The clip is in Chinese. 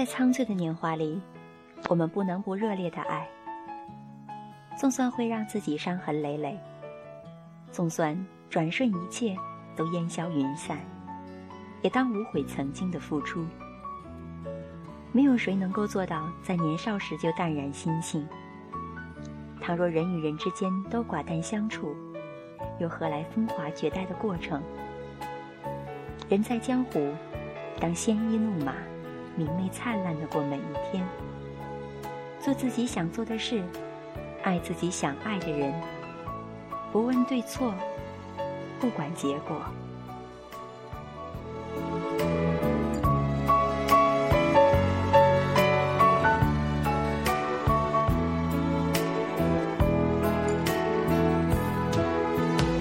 在苍翠的年华里，我们不能不热烈的爱。总算会让自己伤痕累累，总算转瞬一切都烟消云散，也当无悔曾经的付出。没有谁能够做到在年少时就淡然心性。倘若人与人之间都寡淡相处，又何来风华绝代的过程？人在江湖，当鲜衣怒马，明媚灿烂的过每一天，做自己想做的事。爱自己想爱的人，不问对错，不管结果。